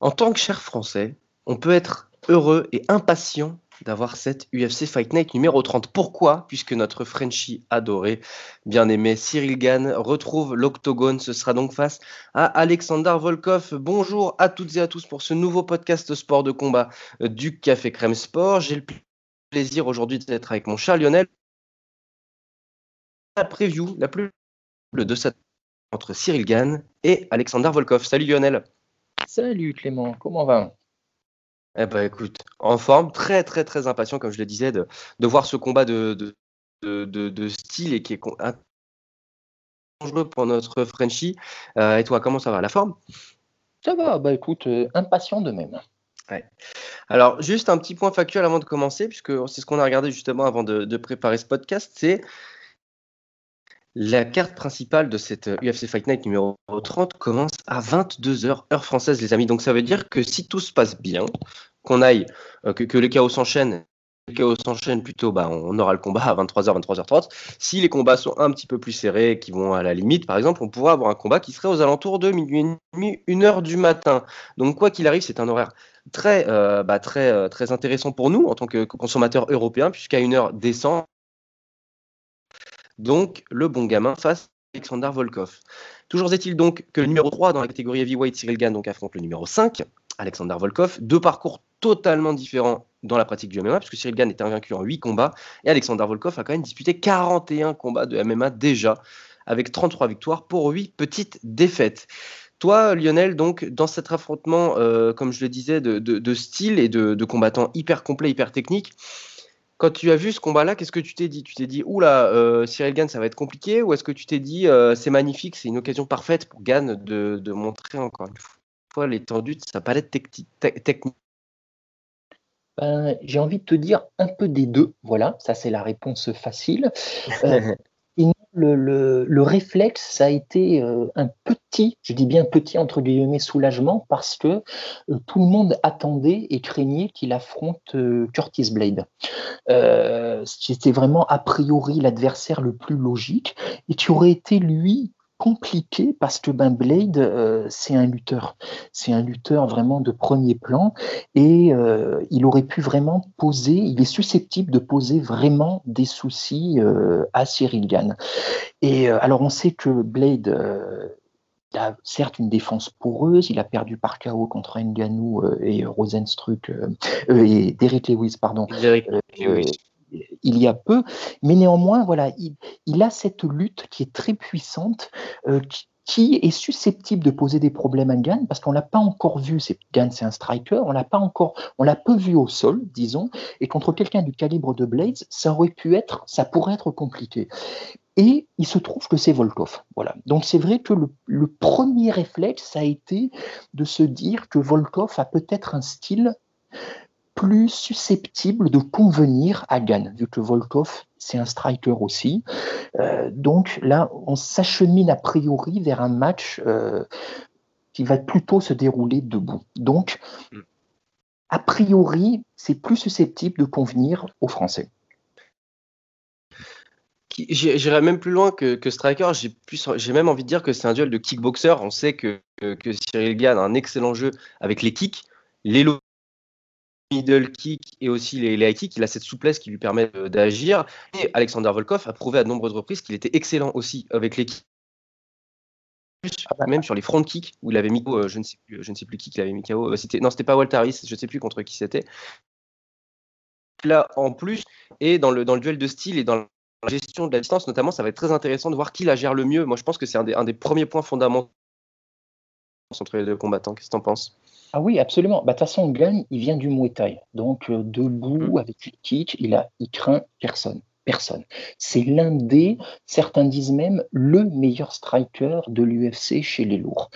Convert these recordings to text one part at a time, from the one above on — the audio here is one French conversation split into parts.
En tant que cher Français, on peut être heureux et impatient d'avoir cette UFC Fight Night numéro 30. Pourquoi? Puisque notre Frenchie adoré, bien aimé Cyril Gann retrouve l'octogone. Ce sera donc face à Alexander Volkov. Bonjour à toutes et à tous pour ce nouveau podcast sport de combat du Café Crème Sport. J'ai le plaisir aujourd'hui d'être avec mon cher Lionel. La preview la plus de cette entre Cyril Gann et Alexander Volkov. Salut Lionel. Salut Clément, comment va? Eh ben écoute, en forme, très très très impatient, comme je le disais, de, voir ce combat de, de, style et qui est dangereux pour notre Frenchie. Euh, et toi, comment ça va La forme? Ça va, bah écoute, euh, impatient de même. Alors, juste un petit point factuel avant de commencer, puisque c'est ce qu'on a regardé justement avant de, préparer ce podcast, c'est la carte principale de cette UFC Fight Night numéro 30 commence à 22h heure française, les amis. Donc ça veut dire que si tout se passe bien, qu'on aille, euh, que, les chaos s'enchaînent, les chaos s'enchaînent plutôt, bah, on aura le combat à 23h, 23h30. Si les combats sont un petit peu plus serrés, qui vont à la limite, par exemple, on pourra avoir un combat qui serait aux alentours de minuit et demi, 1h du matin. Donc quoi qu'il arrive, c'est un horaire très, euh, bah, très, euh, très intéressant pour nous en tant que consommateurs européens, puisqu'à 1h descend donc le bon gamin face à Alexander Volkov. Toujours est-il donc que le numéro 3 dans la catégorie heavyweight, Cyril Gann, donc affronte le numéro 5, Alexander Volkov. Deux parcours totalement différents dans la pratique du MMA, puisque Cyril Gann est invaincu en 8 combats, et Alexander Volkov a quand même disputé 41 combats de MMA déjà, avec 33 victoires pour 8 petites défaites. Toi, Lionel, donc, dans cet affrontement, euh, comme je le disais, de, style et de, de combattants hyper complets, hyper techniques, quand tu as vu ce combat-là, qu'est-ce que tu t'es dit? Tu t'es dit, oula, euh, Cyril Gann, ça va être compliqué Ou est-ce que tu t'es dit, euh, c'est magnifique, c'est une occasion parfaite pour Gann de, montrer encore une fois l'étendue de sa palette technique? Ben, J'ai envie de te dire un peu des deux. Voilà, ça c'est la réponse facile. Euh, le, réflexe, ça a été euh, un petit, je dis bien petit entre guillemets, soulagement, parce que euh, tout le monde attendait et craignait qu'il affronte euh, Curtis Blade. C'était vraiment a priori l'adversaire le plus logique, et tu aurais été lui compliqué parce que ben Blade, euh, c'est un lutteur. C'est un lutteur vraiment de premier plan et euh, il aurait pu vraiment poser, il est susceptible de poser vraiment des soucis euh, à Cyril Gann. Et alors on sait que Blade a certes une défense poreuse, il a perdu par KO contre Ngannou et Rosenstruck et Derek Lewis, pardon il y a peu, mais néanmoins, voilà, il, a cette lutte qui est très puissante, euh, qui, est susceptible de poser des problèmes à Gann, parce qu'on l'a pas encore vu, Gann c'est un striker, on l'a pas encore, on l'a peu vu au sol, disons, et contre quelqu'un du calibre de Blades, ça aurait pu être, ça pourrait être compliqué. Et il se trouve que c'est Volkov. Voilà. Donc c'est vrai que le, le, premier réflexe, ça a été de se dire que Volkov a peut-être un style plus susceptible de convenir à Gann, vu que Volkov, c'est un striker aussi. Euh, donc là, on s'achemine a priori vers un match euh, qui va plutôt se dérouler debout. Donc, a priori, c'est plus susceptible de convenir aux Français. J'irais même plus loin que, striker. J'ai même envie de dire que c'est un duel de kickboxer. On sait que, que Cyril Gann a un excellent jeu avec les kicks. Les middle kick et aussi les, high kicks, il a cette souplesse qui lui permet d'agir. Et Alexander Volkov a prouvé à de nombreuses reprises qu'il était excellent aussi avec les kicks. Ah bah. Même sur les front kicks où il avait mis euh, je ne sais plus, qui qu'il avait mis KO. Euh, c'était non, c'était pas Walter Harris, je ne sais plus contre qui c'était. Là, en plus, et dans le, dans le duel de style et dans la gestion de la distance, notamment, ça va être très intéressant de voir qui la gère le mieux. Moi, je pense que c'est un des, un des premiers points fondamentaux entre les deux combattants. Qu'est-ce que tu en penses? Ah oui, absolument. Bah, de toute façon, Gunn, il vient du Muay Thai. Donc, euh, debout, mmh. avec les kick, il, a, il craint personne. Personne. C'est l'un des, certains disent même, le meilleur striker de l'UFC chez les lourds.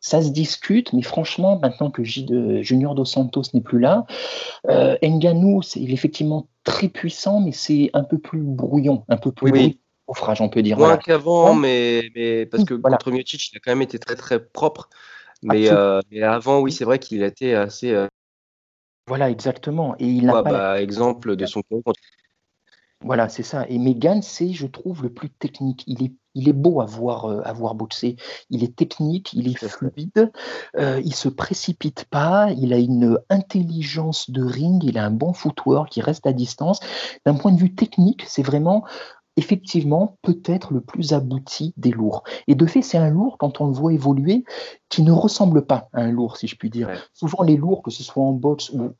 Ça se discute, mais franchement, maintenant que de Junior Dos Santos n'est plus là, euh, Nganou, il est effectivement très puissant, mais c'est un peu plus brouillon, un peu plus oui, on peut dire. Moins qu'avant, mais, mais, parce que contre Miocic, il a quand même été très très propre. Euh, mais, avant, oui, c'est vrai qu'il a été assez. Euh, voilà, exactement. Et il n'a pas. Bah, exemple de son Voilà, c'est ça. Et Megan, c'est, je trouve, le plus technique. Il est, il est beau à voir, euh, à voir boxer. Il est technique, il est fluide, il se précipite pas, il a une intelligence de ring, il a un bon footwork, qui reste à distance. D'un point de vue technique, c'est vraiment effectivement peut-être le plus abouti des lourds. Et de fait, c'est un lourd, quand on le voit évoluer, qui ne ressemble pas à un lourd, si je puis dire. Souvent, les lourds, que ce soit en boxe ou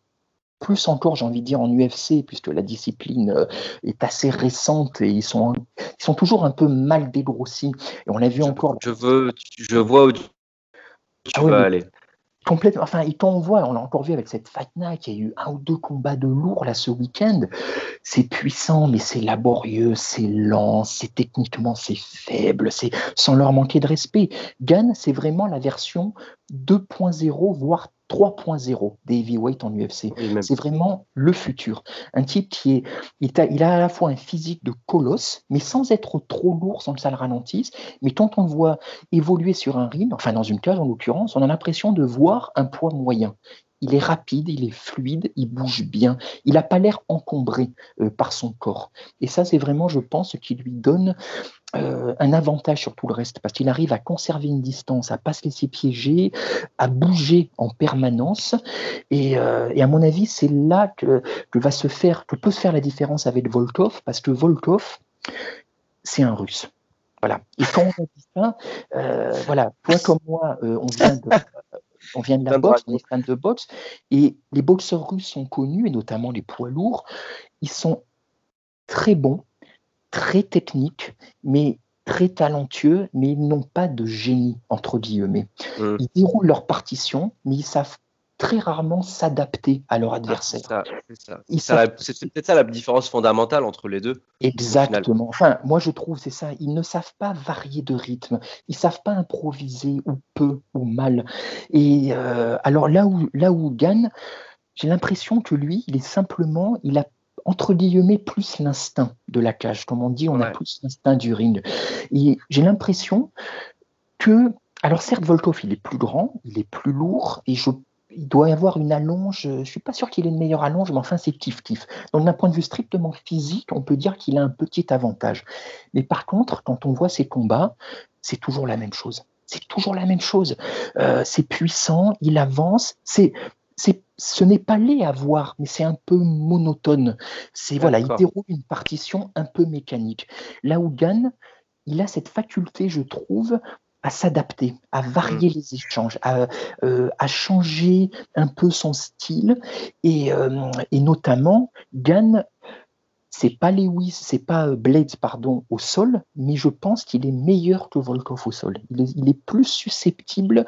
plus encore, j'ai envie de dire, en UFC, puisque la discipline euh, est assez récente et ils sont, ils sont toujours un peu mal dégrossis. Et on l'a vu encore. Je, veux, je vois où tu, ah vas aller. Enfin, il t'envoie, on l'a encore vu avec cette Fight Night, il y a eu un ou deux combats de lourds là ce week-end. C'est puissant, mais c'est laborieux, c'est lent, c'est techniquement c'est faible, c'est sans leur manquer de respect. Gunn, c'est vraiment la version 2.0, voire 3.0 des heavyweights en UFC. c'est vraiment le futur. Un type qui est, il a, il a, à la fois un physique de colosse, mais sans être trop lourd, sans que ça le ralentisse. Mais quand on le voit évoluer sur un ring, enfin dans une cage en l'occurrence, on a l'impression de voir un poids moyen il est rapide, il est fluide, il bouge bien, il n'a pas l'air encombré euh, par son corps. Et ça, c'est vraiment, je pense, ce qui lui donne euh, un avantage sur tout le reste, parce qu'il arrive à conserver une distance, à pas se laisser piéger, à bouger en permanence. Et, euh, à mon avis, c'est là que, va se faire, que peut se faire la différence avec Volkov, parce que Volkov, c'est un Russe. Voilà. Et quand on dit ça, voilà, toi comme moi, on vient de, on vient de la boxe, on est fan de boxe, et les boxeurs russes sont connus, et notamment les poids lourds, ils sont très bons, très techniques, mais très talentueux, mais ils n'ont pas de génie, entre guillemets. Mmh. Ils déroulent leur partition, mais ils savent très rarement s'adapter à leur ah, adversaire. c'est peut-être ça la différence fondamentale entre les deux. Exactement. Enfin, moi je trouve c'est ça. Ils ne savent pas varier de rythme. Ils savent pas improviser ou peu ou mal. Et euh, alors là où là où gagne, j'ai l'impression que lui, il est simplement, il a entre guillemets plus l'instinct de la cage. Comme on dit, on a plus l'instinct du ring. Et j'ai l'impression que alors certes, Volkov, il est plus grand, il est plus lourd, et je il doit y avoir une allonge. Je ne suis pas sûr qu'il ait une meilleure allonge, mais enfin, c'est kiff-kiff. Donc, d'un point de vue strictement physique, on peut dire qu'il a un petit avantage. Mais par contre, quand on voit ses combats, c'est toujours la même chose. C'est toujours la même chose. Euh, c'est puissant, il avance. C'est, c'est, ce n'est pas laid à voir, mais c'est un peu monotone. C'est voilà, il déroule une partition un peu mécanique. Là où Gann, il a cette faculté, je trouve, à s'adapter, à varier mm. les échanges, euh, à, changer un peu son style. Et, euh, et notamment, Gann, c'est pas Lewis, c'est pas euh, Blades, pardon, au sol, mais je pense qu'il est meilleur que Volkov au sol. Il est, plus susceptible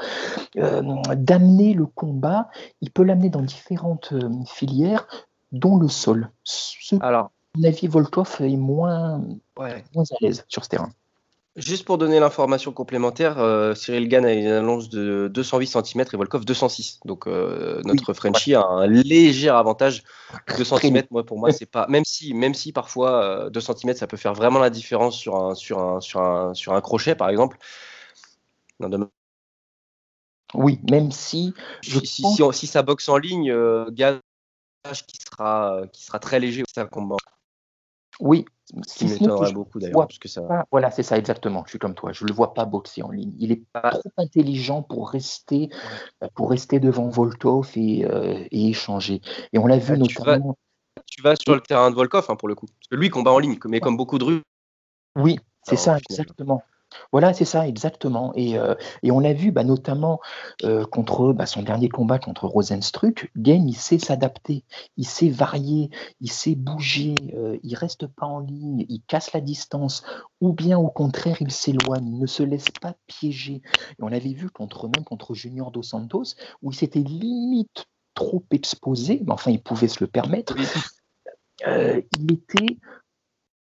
d'amener le combat. Il peut l'amener dans différentes filières, dont le sol. Alors, à mon avis, Volkov est moins, moins à l'aise sur ce terrain. Juste pour donner l'information complémentaire, euh, Cyril Gann a une annonce de 208 cm et Volkov 206. Donc euh, notre Frenchie a un léger avantage. 2 cm, moi, pour moi, c'est pas. Même si, même si parfois 2 euh, cm, ça peut faire vraiment la différence sur un, sur un, sur un, sur un crochet, par exemple. Oui, même si. si, si, ça boxe en ligne, Gann qui sera, qui sera très léger, un combat. Oui, ce qui m'étonnerait beaucoup d'ailleurs. Ça... voilà, c'est ça exactement. Je suis comme toi. Je ne le vois pas boxer en ligne. Il est pas trop intelligent pour rester, pour rester devant Volkov et, euh, et échanger. Et on l'a vu notamment. Tu vas, sur le terrain de Volkov hein, pour le coup. Parce que lui combat en ligne, mais comme beaucoup de rues. Oui, c'est ça, exactement. Voilà, c'est ça, exactement. Et, euh, on l'a vu bah, notamment euh, contre bah, son dernier combat contre Rosenstruck. Game, il sait s'adapter, il sait varier, il sait bouger, euh, il reste pas en ligne, il casse la distance, ou bien au contraire, il s'éloigne, il ne se laisse pas piéger. Et on l'avait vu contre même contre Junior Dos Santos, où il s'était limite trop exposé, mais enfin, il pouvait se le permettre. il était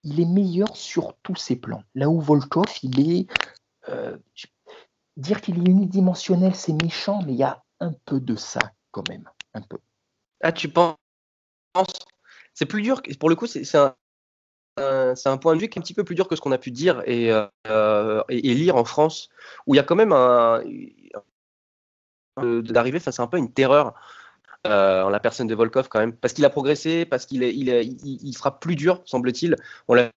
il est meilleur sur tous ses plans. Là où Volkov, il est. Euh, dire qu'il est unidimensionnel, c'est méchant, mais il y a un peu de ça quand même. Un peu. Ah, tu penses? C'est plus dur. Pour le coup, c'est un, point de vue qui est un petit peu plus dur que ce qu'on a pu dire et, euh, lire en France, où il y a quand même un. d'arriver face à un peu une terreur euh, en la personne de Volkov quand même, parce qu'il a progressé, parce qu'il il, il, sera plus dur, semble-t-il. On l'a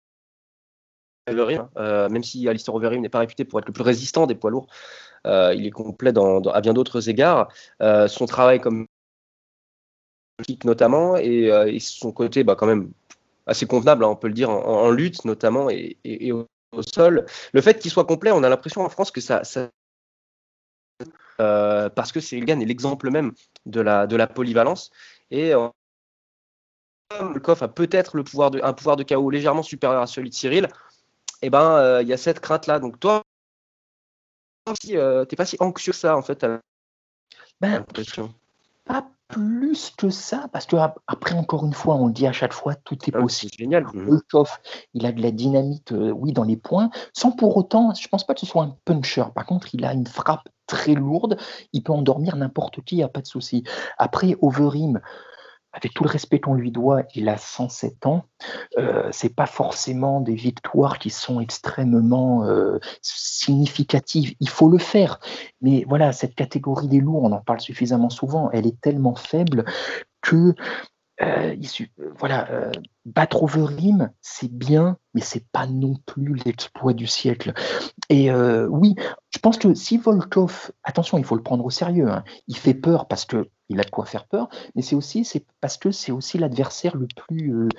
Overeem, même si Alistair Overeem n'est pas réputé pour être le plus résistant des poids lourds, il est complet à bien d'autres égards. son travail comme notamment et, son côté bah, quand même assez convenable, hein, on peut le dire, en, lutte notamment et, au, sol. Le fait qu'il soit complet, on a l'impression en France que ça, euh, parce que Cyril Gann est l'exemple même de la, de la polyvalence. Et euh, Volkov a peut-être le pouvoir de, un pouvoir de chaos légèrement supérieur à celui de Cyril, et eh ben euh, il y a cette crainte là. Donc toi, tu n'es pas si anxieux que ça en fait. Ben, pas plus que ça, parce que après, encore une fois, on le dit à chaque fois, tout est ah, possible. C'est génial. il a de la dynamite, euh, oui, dans les points, sans pour autant, je pense pas que ce soit un puncher. Par contre, il a une frappe très lourde, il peut endormir n'importe qui, il n'y a pas de souci. Après, Overeem, avec tout le respect qu'on lui doit, il a 107 ans. Euh, c'est pas forcément des victoires qui sont extrêmement euh, significatives. Il faut le faire, mais voilà, cette catégorie des lourds, on en parle suffisamment souvent. Elle est tellement faible que euh, voilà, battre Overeem, c'est bien, mais c'est pas non plus l'exploit du siècle. Et oui, je pense que si Volkov, attention, il faut le prendre au sérieux. Hein, il fait peur parce que il a de quoi faire peur, mais c'est aussi c'est parce que c'est aussi l'adversaire le plus euh,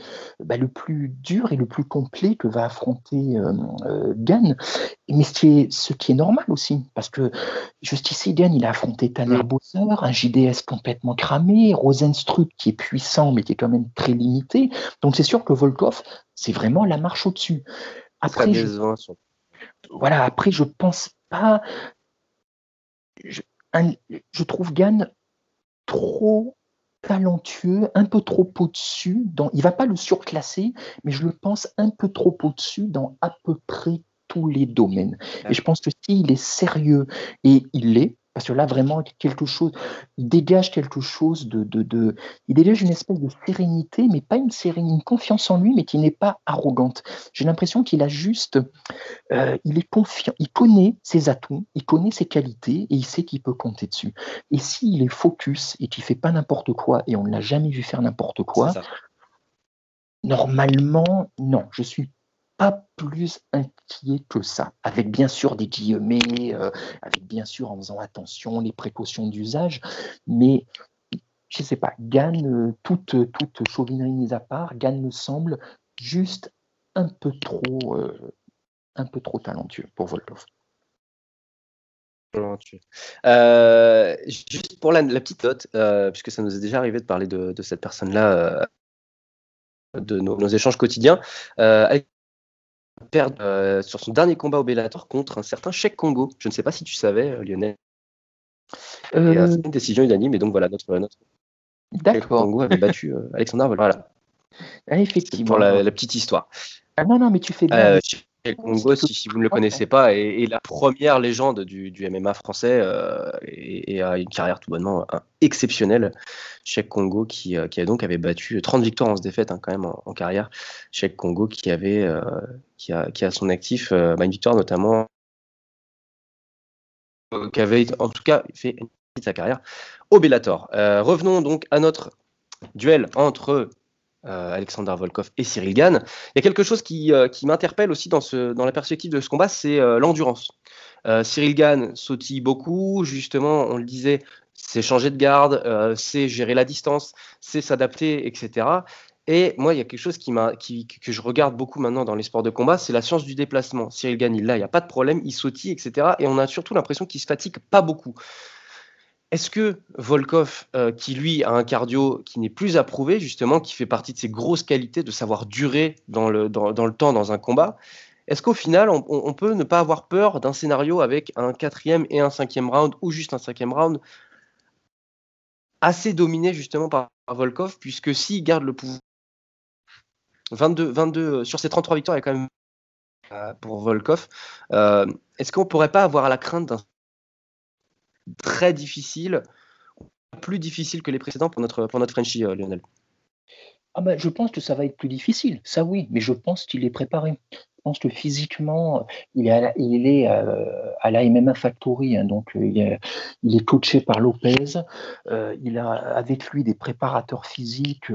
bah, le plus dur et le plus complet que va affronter euh, euh Mais ce qui, est, ce qui est normal aussi, parce que juste ici, Gann, il a affronté Tanner Bowser, un JDS complètement cramé, Rosenstruck qui est puissant mais qui est quand même très limité. Donc c'est sûr que Volkov, c'est vraiment la marche au-dessus. Après, je, voilà, après je pense pas. Je, je trouve Gann trop talentueux, un peu trop au-dessus. Dans, il va pas le surclasser, mais je le pense un peu trop au-dessus dans à peu près tous les domaines. Et je pense que s'il est sérieux, et il l'est, parce que là, vraiment, quelque chose, il dégage quelque chose de, de, Il dégage une espèce de sérénité, mais pas une sérénité, une confiance en lui, mais qui n'est pas arrogante. J'ai l'impression qu'il a juste. Euh, il est confiant, il connaît ses atouts, il connaît ses qualités, et il sait qu'il peut compter dessus. Et s'il est focus et qu'il fait pas n'importe quoi, et on ne l'a jamais vu faire n'importe quoi, normalement, non. Je suis pas plus inquiet que ça, avec bien sûr des guillemets, euh, avec bien sûr en faisant attention les précautions d'usage, mais je ne sais pas, Gann, euh, toute, toute chauvinerie mise à part, Gann me semble juste un peu trop, euh, un peu trop talentueux pour Volkov. juste pour la, petite note, puisque ça nous est déjà arrivé de parler de, cette personne-là, de nos, échanges quotidiens, perdre euh, sur son dernier combat au Bellator contre un certain Cheikh Congo. Je ne sais pas si tu savais, euh, Lionel. Euh, c'est une décision unanime, et donc voilà, notre, notre D'accord. Congo avait battu Alexander Voilà. Ah, effectivement. Pour la, petite histoire. Ah non, non, mais tu fais bien. Congo, si, vous ne le connaissez pas, est, la première légende du, MMA français euh, et, a une carrière tout bonnement exceptionnelle. Cheikh Congo, qui, euh, qui donc avait battu 30 victoires en se défaite hein, quand même en, carrière. Cheikh Congo, qui avait euh, qui, a, qui a son actif bah, une victoire notamment, qui avait en tout cas fait une sa carrière au Bellator. revenons donc à notre duel entre euh, Alexander Volkov et Cyril Gann. Il y a quelque chose qui, euh, m'interpelle aussi dans, la perspective de ce combat, c'est euh, l'endurance. Cyril Gann sautille beaucoup, justement, on le disait, c'est changer de garde, c'est gérer la distance, c'est s'adapter, etc. Et moi, il y a quelque chose qui, que je regarde beaucoup maintenant dans les sports de combat, c'est la science du déplacement. Cyril Gann, il là, il n'y a pas de problème, il sautille, etc. Et on a surtout l'impression qu'il se fatigue pas beaucoup. Est-ce que Volkov, euh, qui lui a un cardio qui n'est plus approuvé, justement, qui fait partie de ses grosses qualités de savoir durer dans le, dans, le temps dans un combat, est-ce qu'au final, on, peut ne pas avoir peur d'un scénario avec un quatrième et un cinquième round, ou juste un cinquième round, assez dominé justement par, Volkov, puisque s'il garde le pouvoir, 22, 22 sur ces 33 victoires, il y a quand même euh, pour Volkov, euh, est-ce qu'on ne pourrait pas avoir la crainte d'un très difficile, plus difficile que les précédents pour notre, pour Frenchie, euh, Lionel ah ben, Je pense que ça va être plus difficile, ça oui, mais je pense qu'il est préparé. Je pense que physiquement, il est à, il est, euh, la MMA Factory, hein, donc il est, il, est, coaché par Lopez. il a avec lui des préparateurs physiques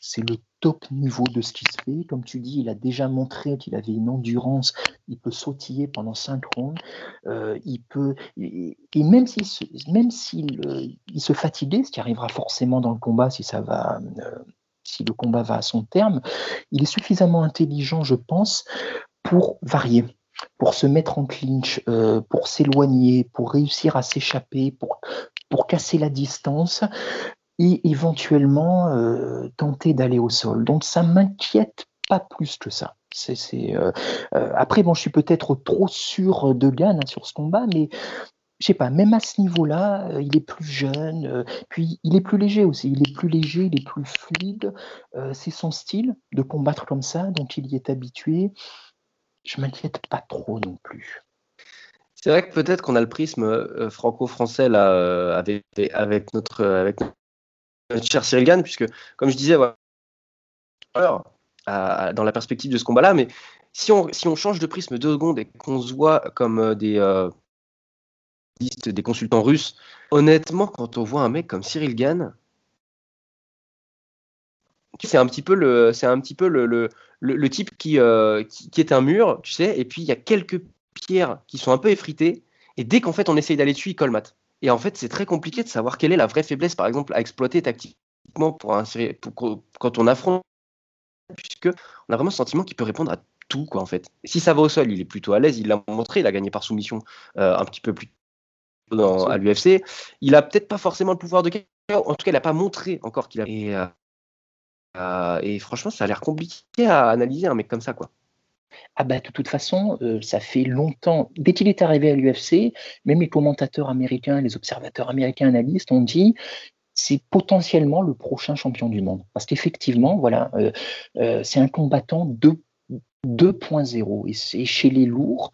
c'est le top niveau de ce qui se fait. Comme tu dis, il a déjà montré qu'il avait une endurance. Il peut sautiller pendant cinq rondes. Euh, il peut, et, même s'il se, même s'il euh, il se fatiguait, ce qui arrivera forcément dans le combat si ça va, euh, si le combat va à son terme, il est suffisamment intelligent, je pense, pour varier pour se mettre en clinch, pour s'éloigner, pour réussir à s'échapper, pour, pour casser la distance et éventuellement euh, tenter d'aller au sol. Donc ça m'inquiète pas plus que ça. C'est, euh, euh, après, bon, je suis peut-être trop sûr de Gann hein, sur ce combat, mais je sais pas, même à ce niveau-là, il est plus jeune, puis il est plus léger aussi, il est plus léger, il est plus fluide, c'est son style de combattre comme ça, donc il y est habitué. Je m'inquiète pas trop non plus. C'est vrai que peut-être qu'on a le prisme franco-français là avec, avec, notre, avec cher Cyril Gann, puisque, comme je disais, dans la perspective de ce combat-là, mais si on, si on change de prisme deux secondes et qu'on se voit comme euh, des, euh, des consultants russes, honnêtement, quand on voit un mec comme Cyril Gann, c'est un petit peu le, c'est un petit peu le, le, le, type qui, euh, qui, qui, est un mur, tu sais, et puis il y a quelques pierres qui sont un peu effritées, et dès qu'en fait on essaye d'aller dessus, il colmate. Et en fait, c'est très compliqué de savoir quelle est la vraie faiblesse, par exemple, à exploiter tactiquement pour, un, pour quand on affronte, puisque on a vraiment le sentiment qu'il peut répondre à tout, quoi, en fait. Si ça va au sol, il est plutôt à l'aise, il l'a montré, il a gagné par soumission euh, un petit peu plus tôt à l'UFC. Il a peut-être pas forcément le pouvoir de en tout cas, il n'a pas montré encore qu'il a. Et, euh, euh, et franchement, ça a l'air compliqué à analyser un mec comme ça, quoi. Ah bah de toute façon, euh, ça fait longtemps. Dès qu'il est arrivé à l'UFC, même les commentateurs américains, les observateurs américains analystes ont dit c'est potentiellement le prochain champion du monde. Parce qu'effectivement, voilà, euh, c'est un combattant 2.0. Et, chez les lourds,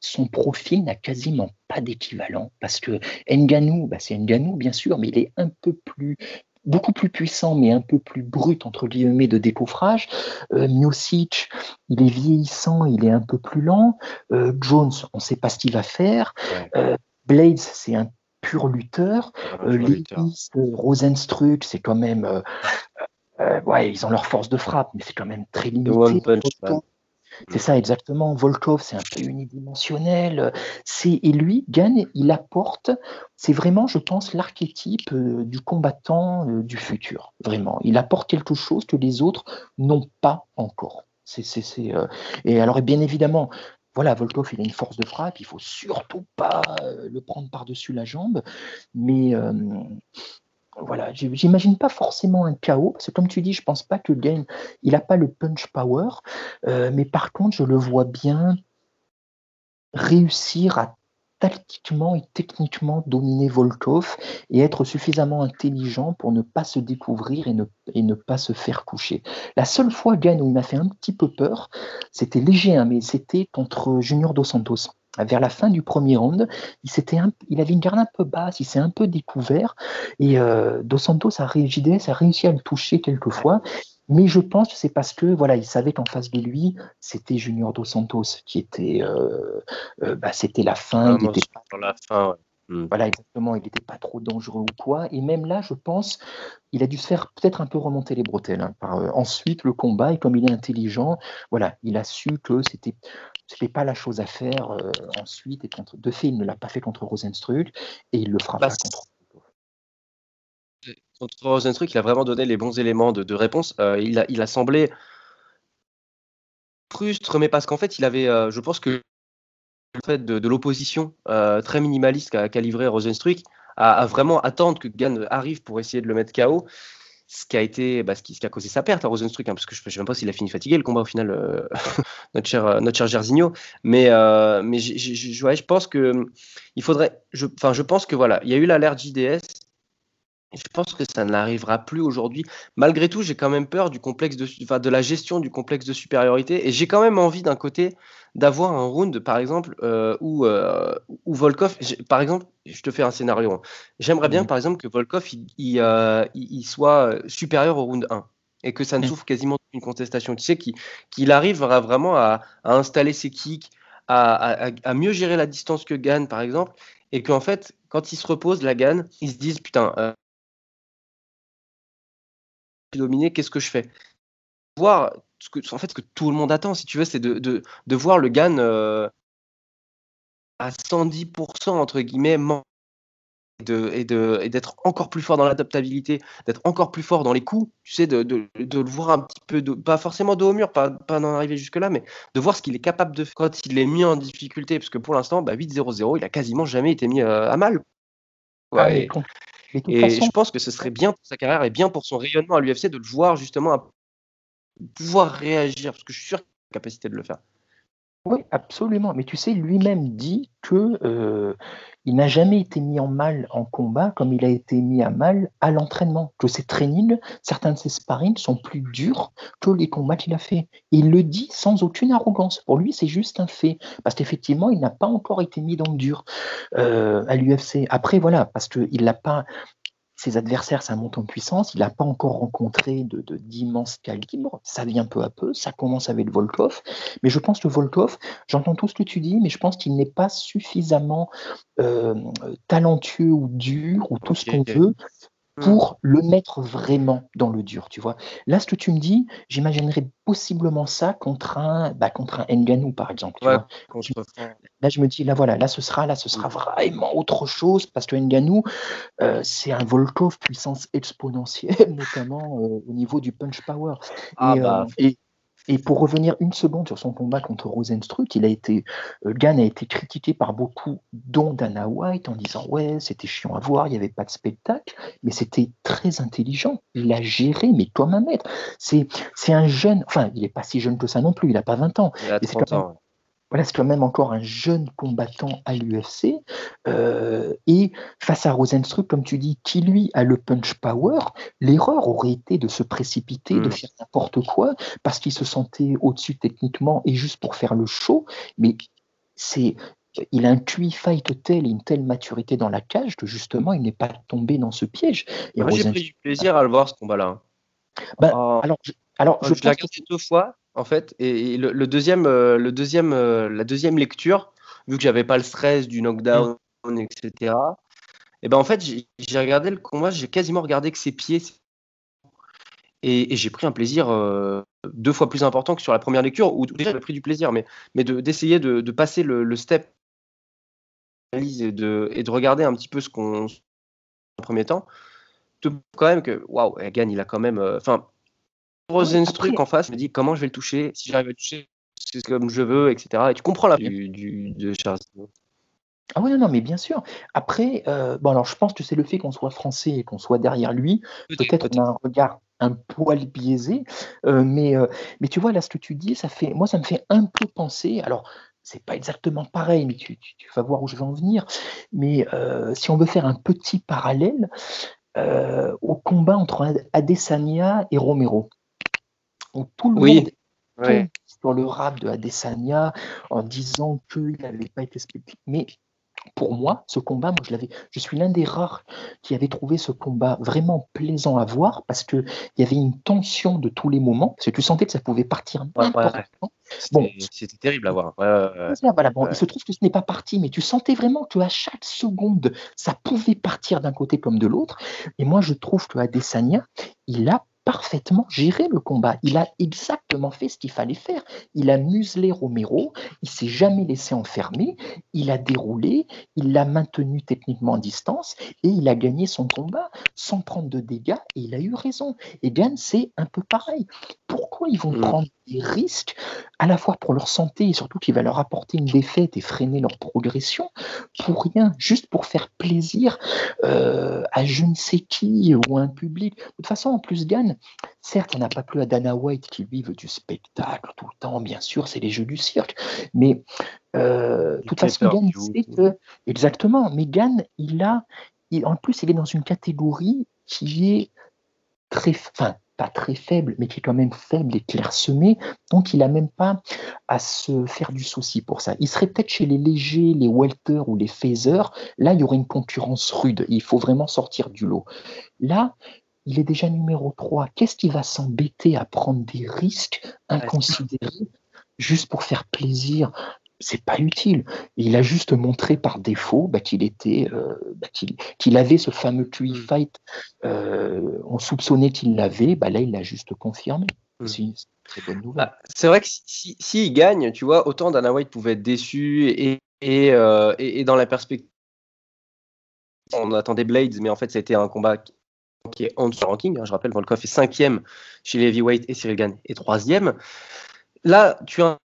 son profil n'a quasiment pas d'équivalent. Parce que Nganou, bah c'est Nganou, bien sûr, mais il est un peu plus beaucoup plus puissant, mais un peu plus brut, entre guillemets, de décoffrage. Euh, il est vieillissant, il est un peu plus lent. Euh, Jones, on ne sait pas ce qu'il va faire. Euh, Blades, c'est un pur lutteur. Euh, Rosenstruck, c'est quand même... ouais, ils ont leur force de frappe, mais c'est quand même très limité. C'est ça exactement. Volkov, c'est un peu unidimensionnel. C'est et lui, gagne, il apporte. C'est vraiment, je pense, l'archétype euh, du combattant euh, du futur. Vraiment, il apporte quelque chose que les autres n'ont pas encore. C'est, euh, et alors, bien évidemment, voilà, Volkov, il a une force de frappe, il faut surtout pas le prendre par-dessus la jambe, mais voilà, j'imagine pas forcément un chaos, parce que comme tu dis, je pense pas que Gain, il n'a pas le punch power, euh, mais par contre, je le vois bien réussir à tactiquement et techniquement dominer Volkov et être suffisamment intelligent pour ne pas se découvrir et ne, pas se faire coucher. La seule fois, Gain, où il m'a fait un petit peu peur, c'était léger, hein, mais c'était contre Junior Dos Santos vers la fin du premier round, il, il avait une garde un peu basse, il s'est un peu découvert, et euh, Dos Santos a réagi, a réussi à le toucher quelques fois, mais je pense que c'est parce que voilà, il savait qu'en face de lui, c'était Junior Dos Santos qui était, euh, euh, bah, c'était la fin. il était la fin Hmm. Voilà, exactement. Il n'était pas trop dangereux ou quoi. Et même là, je pense, il a dû se faire peut-être un peu remonter les bretelles. Hein, par, euh, ensuite, le combat, et comme il est intelligent, voilà, il a su que c'était c'était pas la chose à faire euh, ensuite. Et contre, de fait, il ne l'a pas fait contre Rosenstruck et il le fera bah, pas contre. Contre Rosenstruck, il a vraiment donné les bons éléments de, réponse. Euh, il, a, il a semblé frustre, mais parce qu'en fait, il avait, je pense que fait de, l'opposition euh, très minimaliste qu'a livré Rosenstruck, à, vraiment attendre que Gann arrive pour essayer de le mettre KO, ce qui a été, bah, ce, qui, a causé sa perte à Rosenstruck, hein, parce que je ne sais même pas s'il a fini fatigué le combat au final, euh, notre cher euh, notre cher Gersigno, mais mais je pense que il faudrait, enfin je pense que voilà, il y a eu l'alerte JDS, je pense que ça n'arrivera plus aujourd'hui. Malgré tout, j'ai quand même peur du complexe de, enfin, de la gestion du complexe de supériorité. Et j'ai quand même envie d'un côté d'avoir un round, par exemple, euh, où, euh, où, Volkov, par exemple, je te fais un scénario. Hein. J'aimerais bien, mmh. par exemple, que Volkov il, euh, soit supérieur au round 1 et que ça ne mmh. souffre quasiment d'aucune contestation. Tu sais, qu'il arrive vraiment à, installer ses kicks, à, mieux gérer la distance que Gann, par exemple, et qu'en fait, quand il se repose, la Gann, ils se disent putain, dominé, qu'est-ce que je fais? Voir ce que, en fait, ce que tout le monde attend, si tu veux, c'est de, de, voir le Gann euh, à 110% entre guillemets et d'être encore plus fort dans l'adaptabilité, d'être encore plus fort dans les coups, tu sais, de, le voir un petit peu, pas forcément de haut mur, pas, pas d'en arriver jusque-là, mais de voir ce qu'il est capable de faire quand il est mis en difficulté, parce que pour l'instant, bah, 8-0-0, il a quasiment jamais été mis euh, à mal. Ah, et, je pense que ce serait bien pour sa carrière et bien pour son rayonnement à l'UFC de le voir justement pouvoir réagir, parce que je suis sûr qu'il a la capacité de le faire. Oui, absolument. Mais tu sais, lui-même dit que euh, il n'a jamais été mis en mal en combat comme il a été mis à mal à l'entraînement. Que ses trainings, certains de ses sparring sont plus durs que les combats qu'il a fait. Il le dit sans aucune arrogance. Pour lui, c'est juste un fait. Parce qu'effectivement, il n'a pas encore été mis dans le dur euh, à l'UFC. Après, voilà, parce qu'il n'a pas ses adversaires, ça monte en puissance. Il n'a pas encore rencontré de, d'immenses calibres. Ça vient peu à peu. Ça commence avec Volkov. Mais je pense que Volkov, j'entends tout ce que tu dis, mais je pense qu'il n'est pas suffisamment euh, talentueux ou dur ou tout ce qu'on veut. Pour le mettre vraiment dans le dur, tu vois. Là, ce que tu me dis, j'imaginerais possiblement ça contre un, bah, contre un Nganou, par exemple. là, je me dis, là, voilà, là, ce sera, là, ce sera mmh. vraiment autre chose, parce que Nganou, euh, c'est un Volkov puissance exponentielle, notamment euh, au niveau du punch power. Ah, bah. euh, et, et pour revenir une seconde sur son combat contre Rosenstruck, il a été, euh, Gann a été critiqué par beaucoup, dont Dana White, en disant ouais, c'était chiant à voir, il n'y avait pas de spectacle, mais c'était très intelligent. Il a géré, mais comme un maître. C'est, c'est un jeune, enfin, il n'est pas si jeune que ça non plus, il n'a pas 20 ans. Il a 30 ans voilà, c'est quand même encore un jeune combattant à l'UFC. Euh, et face à Rosenstruck, comme tu dis, qui lui a le punch power, l'erreur aurait été de se précipiter, de hmm. faire n'importe quoi, parce qu'il se sentait au-dessus techniquement et juste pour faire le show. Mais c'est il a un QI fight tel et une telle maturité dans la cage que justement il n'est pas tombé dans ce piège. Et Moi j'ai pris du plaisir à le voir ce combat-là. Ben, oh. Alors, je, alors, je, l'ai regardé deux fois en fait. Et, le, deuxième, euh, le deuxième, euh, la deuxième lecture, vu que j'avais pas le stress du knockdown, etc. Et ben en fait, j'ai regardé le combat, j'ai quasiment regardé que ses pieds. Et, j'ai pris un plaisir euh, deux fois plus important que sur la première lecture, où déjà j'avais pris du plaisir, mais, mais d'essayer de, de, passer le, step et de, et de regarder un petit peu ce qu'on en premier temps, quand même que waouh, Egan, il a quand même. Enfin, Rosenstruck en face me dit comment je vais le toucher, si j'arrive à le toucher, c'est comme je veux, etc. Et tu comprends la du, du, de Charles. Ah oui, non, non, mais bien sûr. Après, euh, bon, alors je pense que c'est le fait qu'on soit français et qu'on soit derrière lui. Peut-être qu'on a un regard un poil biaisé, euh, mais, euh, mais tu vois, là, ce que tu dis, ça fait, moi, ça me fait un peu penser. Alors, c'est pas exactement pareil, mais tu, tu, vas voir où je vais en venir. Mais si on veut faire un petit parallèle au combat entre Adesanya et Romero tout le oui. monde sur le rap de Adesanya en disant qu'il n'avait pas été spécifique. Mais pour moi, ce combat, moi je l'avais, je suis l'un des rares qui avait trouvé ce combat vraiment plaisant à voir parce que il y avait une tension de tous les moments, parce que tu sentais que ça pouvait partir Bon, c'était terrible à voir. Voilà, bon, il se trouve que ce n'est pas parti, mais tu sentais vraiment que à chaque seconde, ça pouvait partir d'un côté comme de l'autre. Et moi, je trouve que Adesanya, il a parfaitement géré le combat. Il a exactement fait ce qu'il fallait faire. Il a muselé Romero, il s'est jamais laissé enfermer, il a déroulé, il l'a maintenu techniquement en distance et il a gagné son combat sans prendre de dégâts et il a eu raison. Et Gann, c'est un peu pareil. Pourquoi ils vont mm. prendre des risques à la fois pour leur santé et surtout qui va leur apporter une défaite et freiner leur progression pour rien, juste pour faire plaisir euh, à je ne sais qui ou à un public? De toute façon, en plus, Gann, certes, on n'a pas plus à Dana White qui lui veut du spectacle tout le temps, bien sûr, c'est les jeux du cirque, mais euh, de toute façon, Gann, sait que, exactement, mais Gann, il a, en plus, il est dans une catégorie qui est très, enfin, pas très faible, mais qui est quand même faible et clairsemé, donc il n'a même pas à se faire du souci pour ça. Il serait peut-être chez les légers, les welter ou les phasers, là il y aurait une concurrence rude, il faut vraiment sortir du lot. Là, il est déjà numéro 3, qu'est-ce qui va s'embêter à prendre des risques inconsidérés juste pour faire plaisir? C'est pas utile. Il a juste montré par défaut bah, qu'il était, euh, bah, qu'il, avait ce fameux QI mm. fight. Euh, on soupçonnait qu'il l'avait, bah, là il l'a juste confirmé. Mm. c'est, vrai que s'il si, gagne, tu vois, autant Dana White pouvait être déçu et, et, euh, et, dans la perspective, on attendait Blades, mais en fait c'était un combat qui est en dessous du ranking. Hein. je rappelle, Volkov est cinquième chez les heavyweight et Cyril Gann est troisième. Là, tu as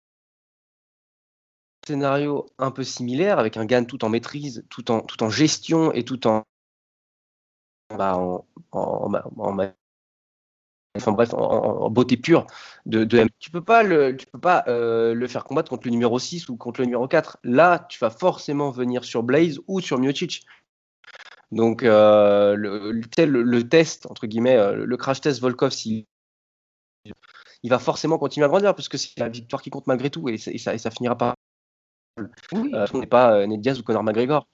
scénario un peu similaire, avec un gain tout en maîtrise, tout en, tout en gestion et tout en, bah, en, en, enfin bref, en, beauté pure de, de Tu peux pas, le, tu peux pas euh, le faire combattre contre le numéro 6 ou contre le numéro 4. Là, tu vas forcément venir sur Blaze ou sur Miocic. Donc, euh, le, le, test, entre guillemets, euh, le crash test Volkov, il, il va forcément continuer à grandir parce que c'est la victoire qui compte malgré tout et, et, ça, et ça finira par oui. Euh, on n'est pas euh, Ned Diaz ou Conor McGregor.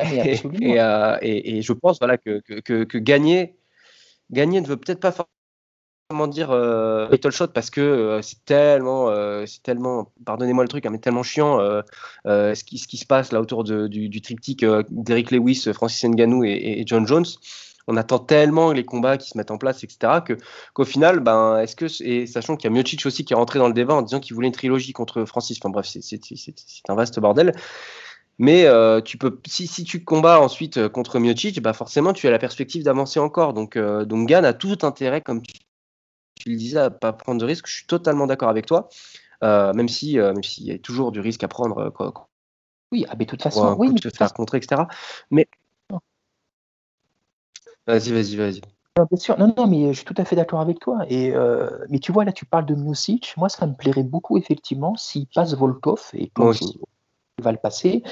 Ah, euh, et, je pense voilà, que, que, gagner, gagner ne veut peut-être pas forcément dire euh, shot parce que c'est tellement, c'est tellement, pardonnez-moi le truc, hein, mais tellement chiant ce, qui, ce qui se passe là autour de, du, du, triptyque d'Eric Lewis, Francis Ngannou et, John Jones on attend tellement les combats qui se mettent en place, etc., que qu'au final, ben, est-ce que et sachant qu'il y a Miocic aussi qui est rentré dans le débat en disant qu'il voulait une trilogie contre Francis. Enfin bref, c'est un vaste bordel. Mais euh, tu peux, si, si, tu combats ensuite euh, contre Miocic, bah forcément tu as la perspective d'avancer encore. Donc, euh, donc Gann a tout intérêt, comme tu, le disais, à pas prendre de risque. Je suis totalement d'accord avec toi, même si, même s'il y a toujours du risque à prendre. Quoi, oui, ah, mais de toute façon, oui, de te faire contrer, etc. Mais Vas-y, vas-y, vas-y. bien sûr, non, non, mais je suis tout à fait d'accord avec toi. Et, euh, mais tu vois, là, tu parles de Music. Moi, ça me plairait beaucoup, effectivement, s'il passe Volkov, et va le passer.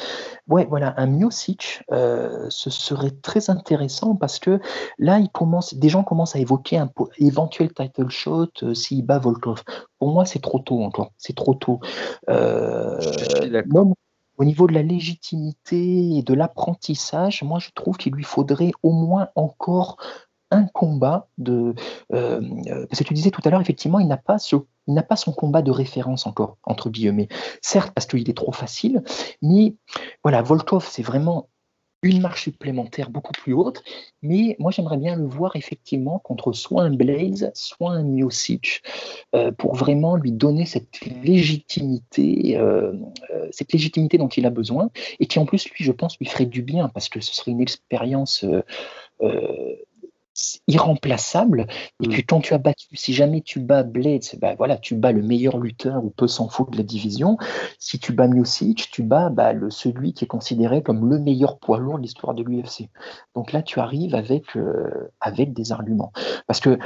Ouais, voilà, un Music, euh, ce serait très intéressant parce que là, il commence, des gens commencent à évoquer un éventuel title shot euh, s'il bat Volkov. Pour moi, c'est trop tôt encore. C'est trop tôt. d'accord au niveau de la légitimité et de l'apprentissage, moi je trouve qu'il lui faudrait au moins encore un combat de euh, parce que tu disais tout à l'heure effectivement il n'a pas son combat de référence encore entre guillemets certes parce qu'il est trop facile mais voilà Volkov c'est vraiment une marche supplémentaire beaucoup plus haute. Mais moi, j'aimerais bien le voir effectivement contre soit un Blaze, soit un Miocic, euh, pour vraiment lui donner cette légitimité, euh, euh, cette légitimité dont il a besoin, et qui en plus, lui, je pense, lui ferait du bien, parce que ce serait une expérience irremplaçable et que mm. quand tu as battu, si jamais tu bats Blades, bah voilà, tu bats le meilleur lutteur ou peu s'en fout de la division. Si tu bats Miocic, tu bats bah, le, celui qui est considéré comme le meilleur poids lourd de l'histoire de l'UFC. Donc là, tu arrives avec, euh, avec des arguments. Parce que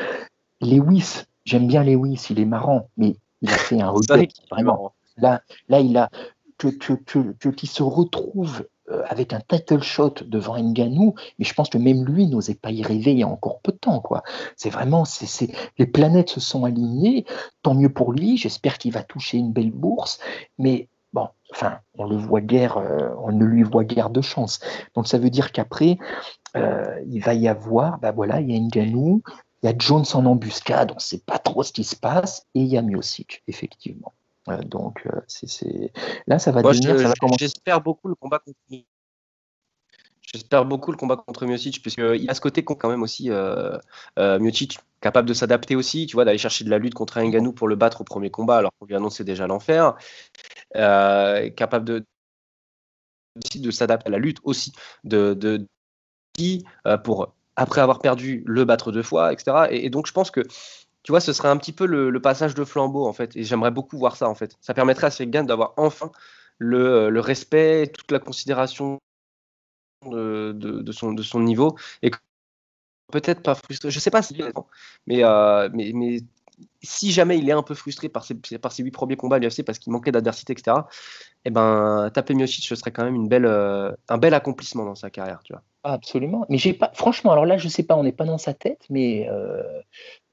Lewis, j'aime bien Lewis, il est marrant, mais il a fait un vraiment. Là, là, il a que, que, que, qu'il se retrouve avec un title shot devant Nganou, mais je pense que même lui n'osait pas y rêver il y a encore peu de temps. quoi. C'est vraiment, c'est, les planètes se sont alignées, tant mieux pour lui, j'espère qu'il va toucher une belle bourse, mais bon, enfin, on le voit guère, euh, on ne lui voit guère de chance. Donc ça veut dire qu'après, euh, il va y avoir, bah voilà, il y a Nganou, il y a Jones en embuscade, on ne sait pas trop ce qui se passe, et il y a Miocic, effectivement. Euh, donc, euh, c'est là, ça va devenir. J'espère beaucoup le combat contre. J'espère beaucoup le combat contre Miocic, puisqu'il a ce côté quand même aussi euh, euh Miocic capable de s'adapter aussi, tu vois, d'aller chercher de la lutte contre Ngannou pour le battre au premier combat, alors qu'on lui annonçait déjà l'enfer. capable de de s'adapter à la lutte aussi, de, de, pour après avoir perdu le battre deux fois, etc. et donc je pense que tu vois, ce serait un petit peu le, passage de flambeau, en fait. Et j'aimerais beaucoup voir ça, en fait. Ça permettrait à Cyril d'avoir enfin le, le, respect, toute la considération de, son, niveau. Et peut-être pas frustré. Je sais pas si, mais, euh, mais si jamais il est un peu frustré par ses, par ses huit premiers combats à l'UFC parce qu'il manquait d'adversité, etc., eh ben, taper Miocic, ce serait quand même une belle, euh, un bel accomplissement dans sa carrière, tu vois. Absolument. Mais j'ai pas, franchement, alors là, je sais pas, on n'est pas dans sa tête, mais euh,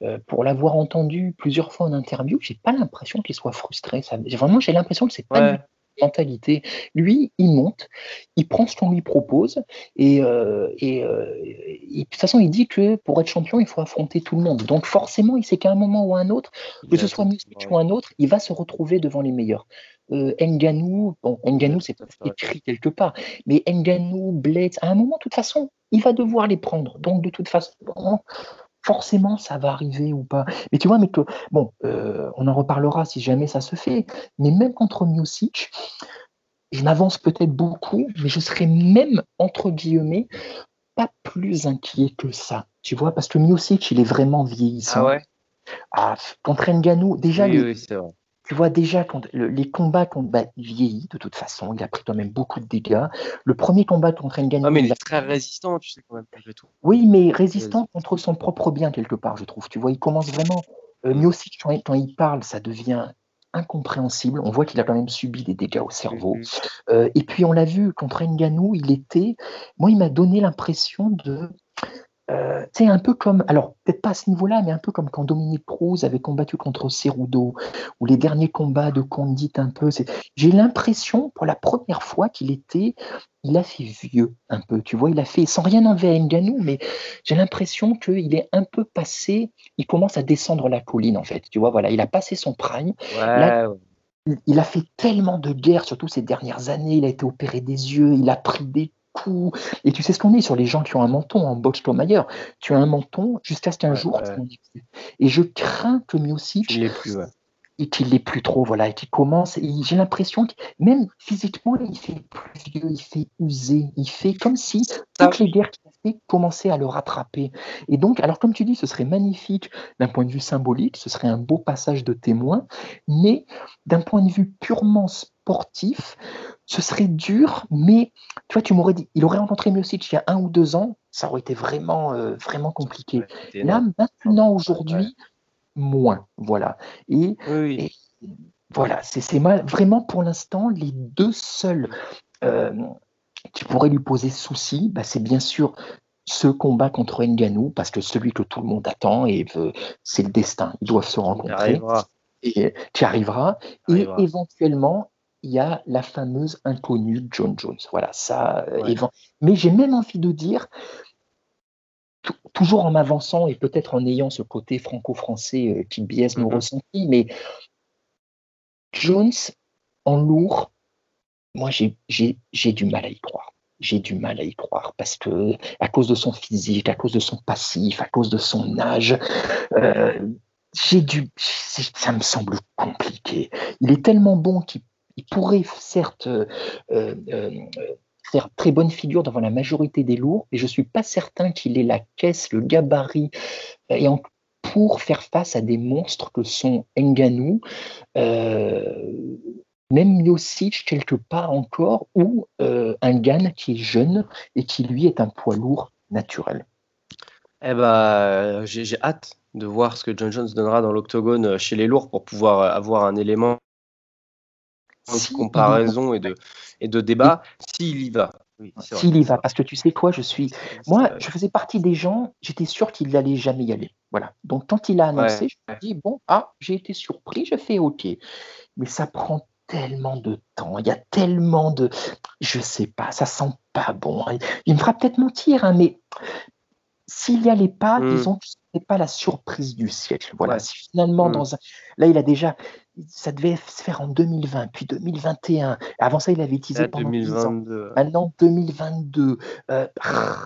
euh, pour l'avoir entendu plusieurs fois en interview, j'ai pas l'impression qu'il soit frustré. Ça, vraiment, j'ai l'impression que c'est pas. Mentalité. Lui, il monte, il prend ce qu'on lui propose, et, euh, et, de toute façon, il dit que pour être champion, il faut affronter tout le monde. Donc forcément, il sait qu'à un moment ou à un autre, que ce soit Miocic ou un autre, il va se retrouver devant les meilleurs. Euh, Nganou, bon, Nganou, c'est écrit quelque part, mais Nganou, Blades, à un moment, de toute façon, il va devoir les prendre. Donc, de toute façon, forcément, ça va arriver ou pas. Mais tu vois, mais que, bon, euh, on en reparlera si jamais ça se fait, mais même contre Miocic, je m'avance peut-être beaucoup, mais je serais même, entre guillemets, pas plus inquiet que ça. Tu vois, parce que Miocic, il est vraiment vieillissant. Ah ouais? Ah, contre Nganou, déjà, oui, oui, c'est vrai tu vois déjà quand les combats contre bah, il vieillit de toute façon, il a pris quand même beaucoup de dégâts. Le premier combat contre Ngannou. Ah mais il est très résistant, tu sais quand même tout. Oui, mais résistant contre son propre bien quelque part, je trouve. Tu vois, il commence vraiment. Euh, mm. aussi quand, il parle, ça devient incompréhensible. On voit qu'il a quand même subi des dégâts au cerveau. Mm-hmm. Euh, et puis on l'a vu contre Ngannou, il était. Moi, il m'a donné l'impression de euh, c'est un peu comme, alors peut-être pas à ce niveau-là, mais un peu comme quand Dominique Cruz avait combattu contre Cerudo, ou les derniers combats de Condit un peu. J'ai l'impression, pour la première fois, qu'il était, il a fait vieux un peu, tu vois, il a fait, sans rien enlever à Nganou, mais j'ai l'impression qu'il est un peu passé, il commence à descendre la colline en fait, tu vois, voilà, il a passé son prime. il a fait tellement de guerres, surtout ces dernières années. Il a été opéré des yeux, il a pris des et tu sais ce qu'on dit sur les gens qui ont un menton en boxe comme ailleurs. Tu as un menton jusqu'à ce qu'un jour, Et je crains que Miocic. Il plus, et qu'il l'est plus trop, voilà, et qu'il commence. Et j'ai l'impression que même physiquement, il fait plus vieux, il fait usé, il fait comme si toutes les guerres qu'il a fait commençaient à le rattraper. Et donc, alors comme tu dis, ce serait magnifique d'un point de vue symbolique, ce serait un beau passage de témoin, mais d'un point de vue purement sportif, ce serait dur, mais tu vois, tu m'aurais dit, il aurait rencontré Miocic il y a un ou deux ans, ça aurait été vraiment, euh, vraiment compliqué. Là, maintenant, aujourd'hui, moins. Voilà. Et, voilà, c'est vraiment pour l'instant les deux seuls euh, qui pourraient lui poser souci, bah, c'est bien sûr ce combat contre Nganou, parce que celui que tout le monde attend, et c'est le destin, ils doivent se rencontrer. Et tu arriveras. Et éventuellement, il y a la fameuse inconnue John Jones. Voilà, ça. Euh, mais j'ai même envie de dire, toujours en m'avançant et peut-être en ayant ce côté franco-français euh, qui biaise mon mm-hmm. ressenti, mais Jones en lourd, moi j'ai du mal à y croire. J'ai du mal à y croire parce que à cause de son physique, à cause de son passif, à cause de son âge, euh, j'ai du, ça me semble compliqué. Il est tellement bon qu'il pourrait certes euh, faire très bonne figure devant la majorité des lourds, et je ne suis pas certain qu'il ait la caisse, le gabarit, euh, et pour faire face à des monstres que sont Nganou, euh, même Miocic quelque part encore, ou euh, un Gan qui est jeune et qui lui est un poids lourd naturel. Eh ben, j'ai hâte de voir ce que John Jones donnera dans l'octogone chez les lourds pour pouvoir avoir un élément de comparaison et de, et de débat, s'il y va. s'il y va, parce que tu sais quoi, je suis. Moi, je faisais partie des gens, j'étais sûr qu'il n'allait jamais y aller. Voilà. Donc, quand il a annoncé, je me dis, bon, ah, j'ai été surpris, je fais OK. Mais ça prend tellement de temps, il y a tellement de. Je sais pas, ça sent pas bon. Il me fera peut-être mentir, hein, mais s'il n'y allait pas, hmm. disons que ce n'est pas la surprise du siècle. Voilà, si finalement, hmm. dans un... là, il a déjà, ça devait se faire en 2020, puis 2021. Avant ça, il avait utilisé pendant 2022. ans. Maintenant, 2022. Euh,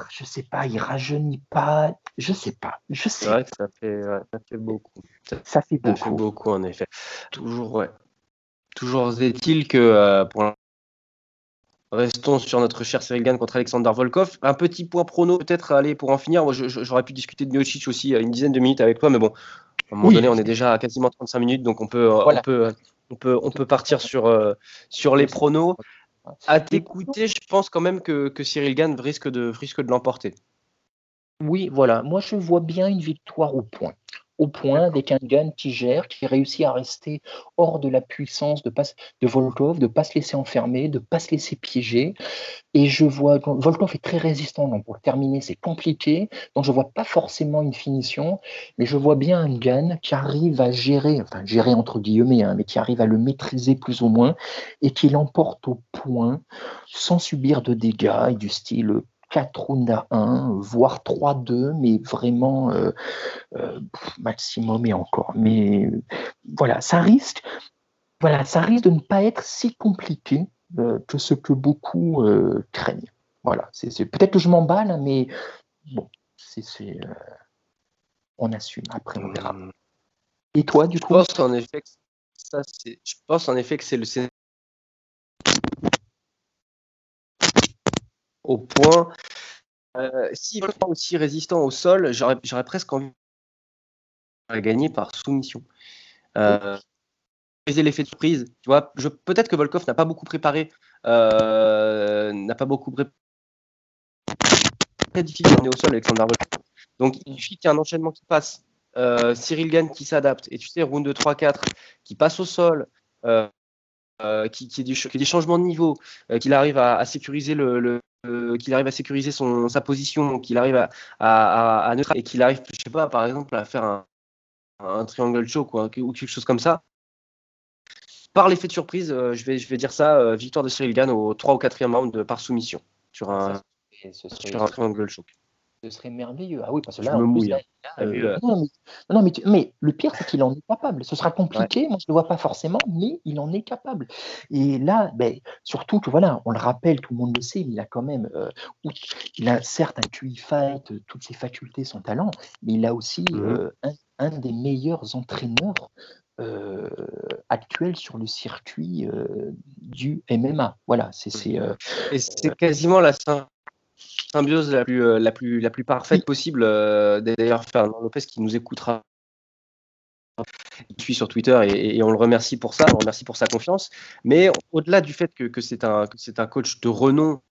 je sais pas, il rajeunit pas. Je sais pas. Je sais. C'est vrai que ça fait, ça fait beaucoup. Ça, fait beaucoup. Ça fait beaucoup, en effet. Toujours, ouais. Toujours est-il que euh, pour Restons sur notre cher Cyril Gann contre Alexander Volkov. Un petit point prono peut-être, aller pour en finir. Moi, j'aurais pu discuter de Miocic aussi une dizaine de minutes avec toi, mais bon, à un moment donné, on est déjà à quasiment 35 minutes, donc on peut, on peut, on peut, on peut partir sur, euh, sur les pronos. À t'écouter, je pense quand même que, que Cyril Gann risque de, risque de l'emporter. Oui, voilà. Moi, je vois bien une victoire au point. Au point avec un Gan qui gère, qui réussit à rester hors de la puissance de, de Volkov, de ne pas se laisser enfermer, de ne pas se laisser piéger. Et je vois, Volkov est très résistant, donc pour terminer, c'est compliqué. Donc je ne vois pas forcément une finition, mais je vois bien un Gan qui arrive à gérer, enfin gérer entre guillemets, hein, mais qui arrive à le maîtriser plus ou moins et qui l'emporte au point sans subir de dégâts et du style 4 rounds à 1, voire 3-2, mais vraiment euh, euh, maximum et encore. Mais voilà, ça risque, voilà, ça risque de ne pas être si compliqué euh, que ce que beaucoup craignent. Voilà, c'est, peut-être que je m'emballe, mais bon, c'est, on assume. Après, on verra. Hmm. Et toi, du coup? je pense en effet que ça, je pense en effet que c'est le au point. Euh, S'il est aussi résistant au sol, j'aurais presque envie de gagner par soumission. Euh, l'effet de surprise. Tu vois, peut-être que Volkov n'a pas beaucoup préparé, euh, n'a pas beaucoup préparé. Très difficile au sol Alexander Volkov. Donc il suffit qu'il y ait un enchaînement qui passe, euh, Cyril Gann qui s'adapte, et tu sais, round 2, 3, 4, qui passe au sol, euh, qui, qui, qui, des changements de niveau, qu'il arrive à, sécuriser le, euh, qu'il arrive à sécuriser son, sa position, qu'il arrive à, à, à, et qu'il arrive, je sais pas, par exemple, à faire un, un triangle choke ou, ou, quelque chose comme ça. Par l'effet de surprise, euh, je, vais, je vais dire ça, euh, victoire de Cyril Gann au 3 ou 4e round par soumission sur un, sur un triangle choke ce serait merveilleux. Ah oui, parce que là, hein. euh, non, mais, mais, le pire, c'est qu'il en est capable. Ce sera compliqué, moi je ne le vois pas forcément, mais il en est capable. Et là, ben, surtout que voilà, on le rappelle, tout le monde le sait, il a quand même, euh, il a certes un QI fight, toutes ses facultés, son talent, mais il a aussi mmh euh, un, des meilleurs entraîneurs actuels sur le circuit du MMA. Voilà, c'est. Et c'est quasiment la symbiose la plus, euh, la plus, la plus parfaite possible. Euh, d'ailleurs, Fernand Lopez qui nous écoutera il suit sur Twitter et, on le remercie pour ça, on le remercie pour sa confiance. Mais au-delà du fait que, que c'est un, un, coach de renom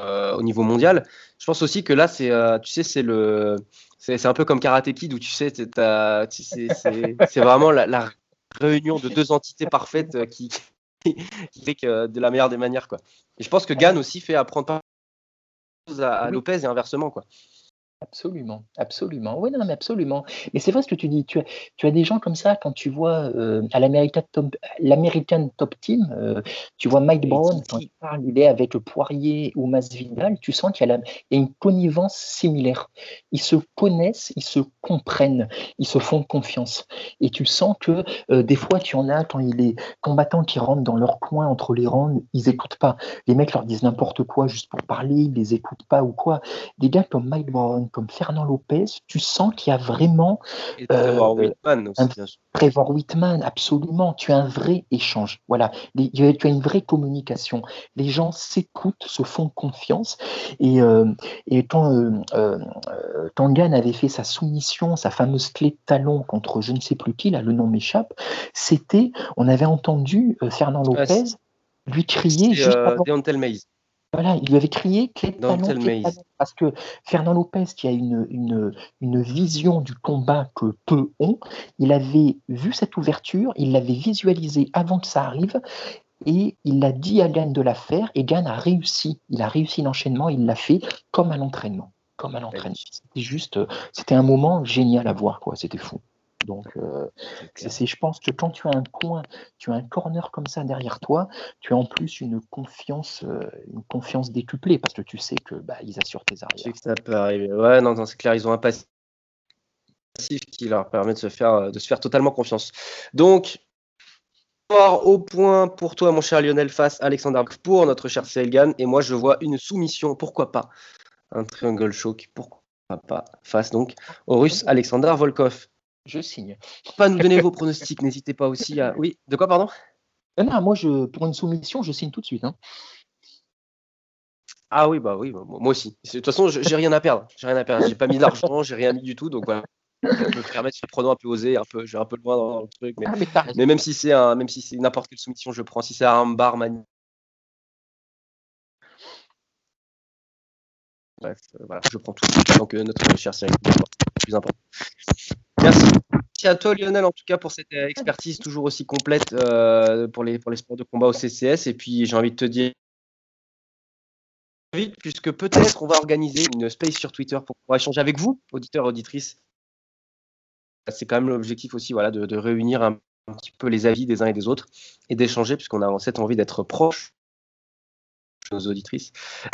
euh, au niveau mondial, je pense aussi que là, c'est, tu sais, c'est le, c'est, un peu comme Karate Kid où tu sais, c'est, vraiment la, réunion de deux entités parfaites qui, qui fait que de la meilleure des manières, quoi. Et je pense que Gann aussi fait apprendre à, Lopez et inversement. Quoi. Absolument, absolument. Oui, non, mais absolument. Mais c'est vrai ce que tu dis. Tu as, tu as des gens comme ça, quand tu vois euh, à l'American Top, Top Team, euh, tu vois Mike Brown, quand il parle, il est avec Poirier ou Masvidal, tu sens qu'il y, a une connivence similaire. Ils se connaissent, ils se comprennent, ils se font confiance. Et tu sens que euh, des fois, tu en as quand il est combattants qui rentrent dans leur coin entre les rangs, ils n'écoutent pas. Les mecs leur disent n'importe quoi juste pour parler, ils les écoutent pas ou quoi. Des gars comme Mike Brown, comme Fernand Lopez, tu sens qu'il y a vraiment. Et Trevor euh, Whitman aussi, bien sûr. Trevor Whitman, absolument. Tu as un vrai échange. Voilà. tu as une vraie communication. Les gens s'écoutent, se font confiance. Et, euh, et quand euh, Tangan avait fait sa soumission, sa fameuse clé de talon contre je ne sais plus qui, là, le nom m'échappe, c'était. On avait entendu Fernand ah, Lopez lui crier juste avant. Voilà, il lui avait crié clé parce que Fernand Lopez, qui a une, une, une, vision du combat que peu ont, il avait vu cette ouverture, il l'avait visualisée avant que ça arrive, et il l'a dit à Gann de la faire, et Gann a réussi. Il a réussi l'enchaînement, il l'a fait comme à l'entraînement. Comme à l'entraînement. C'était juste, c'était un moment génial à voir, quoi. C'était fou. Donc, euh, c'est, je pense que quand tu as un coin, tu as un corner comme ça derrière toi, tu as en plus une confiance, euh, une confiance décuplée parce que tu sais que bah, ils assurent tes arrières. sais que ça peut arriver. Ouais, non, c'est clair, ils ont un passif qui leur permet de se faire, de se faire totalement confiance. Donc, au point pour toi, mon cher Lionel, face Alexander pour notre cher Selgan. Et moi, je vois une soumission, pourquoi pas? Un triangle choke, pourquoi pas? Face donc au russe Alexander Volkov je signe. Pas nous donner vos pronostics, n'hésitez pas aussi à. Oui, de quoi, pardon? Ah Non, moi, je, pour une soumission, je signe tout de suite. Hein. Ah oui, bah oui, bah, moi aussi. De toute façon, j'ai rien à perdre. J'ai rien à perdre. J'ai pas mis d'argent, j'ai rien mis du tout, donc voilà. Je peux me permettre ce pronom un peu osé, un peu, j'ai un peu loin dans le truc, mais, ah, mais, même si c'est un, même si c'est n'importe quelle soumission, je prends. Si c'est un bar mani... Bref, euh, voilà, je prends tout. Donc euh, notre cher série, plus important. Merci. À toi Lionel en tout cas pour cette expertise toujours aussi complète euh, pour, les, pour les sports de combat au CCS. Et puis j'ai envie de te dire vite puisque peut-être on va organiser une space sur Twitter pour pouvoir échanger avec vous, auditeurs auditrices. C'est quand même l'objectif aussi voilà, de, réunir un, petit peu les avis des uns et des autres et d'échanger puisqu'on a cette envie d'être proche nos auditrices.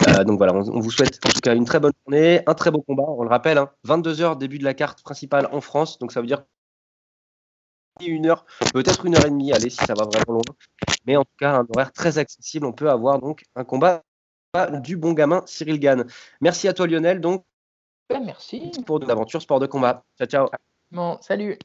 Euh, donc voilà, on, vous souhaite en tout cas une très bonne journée, un très beau combat. On le rappelle, 22h hein, début de la carte principale en France, donc ça veut dire une heure, peut-être une heure et demie, allez si ça va vraiment loin. Mais en tout cas, un horaire très accessible. On peut avoir donc un combat du bon gamin Cyril Gann. Merci à toi Lionel donc. Merci. Pour de l'aventure sport de combat. Ciao ciao. Bon, salut.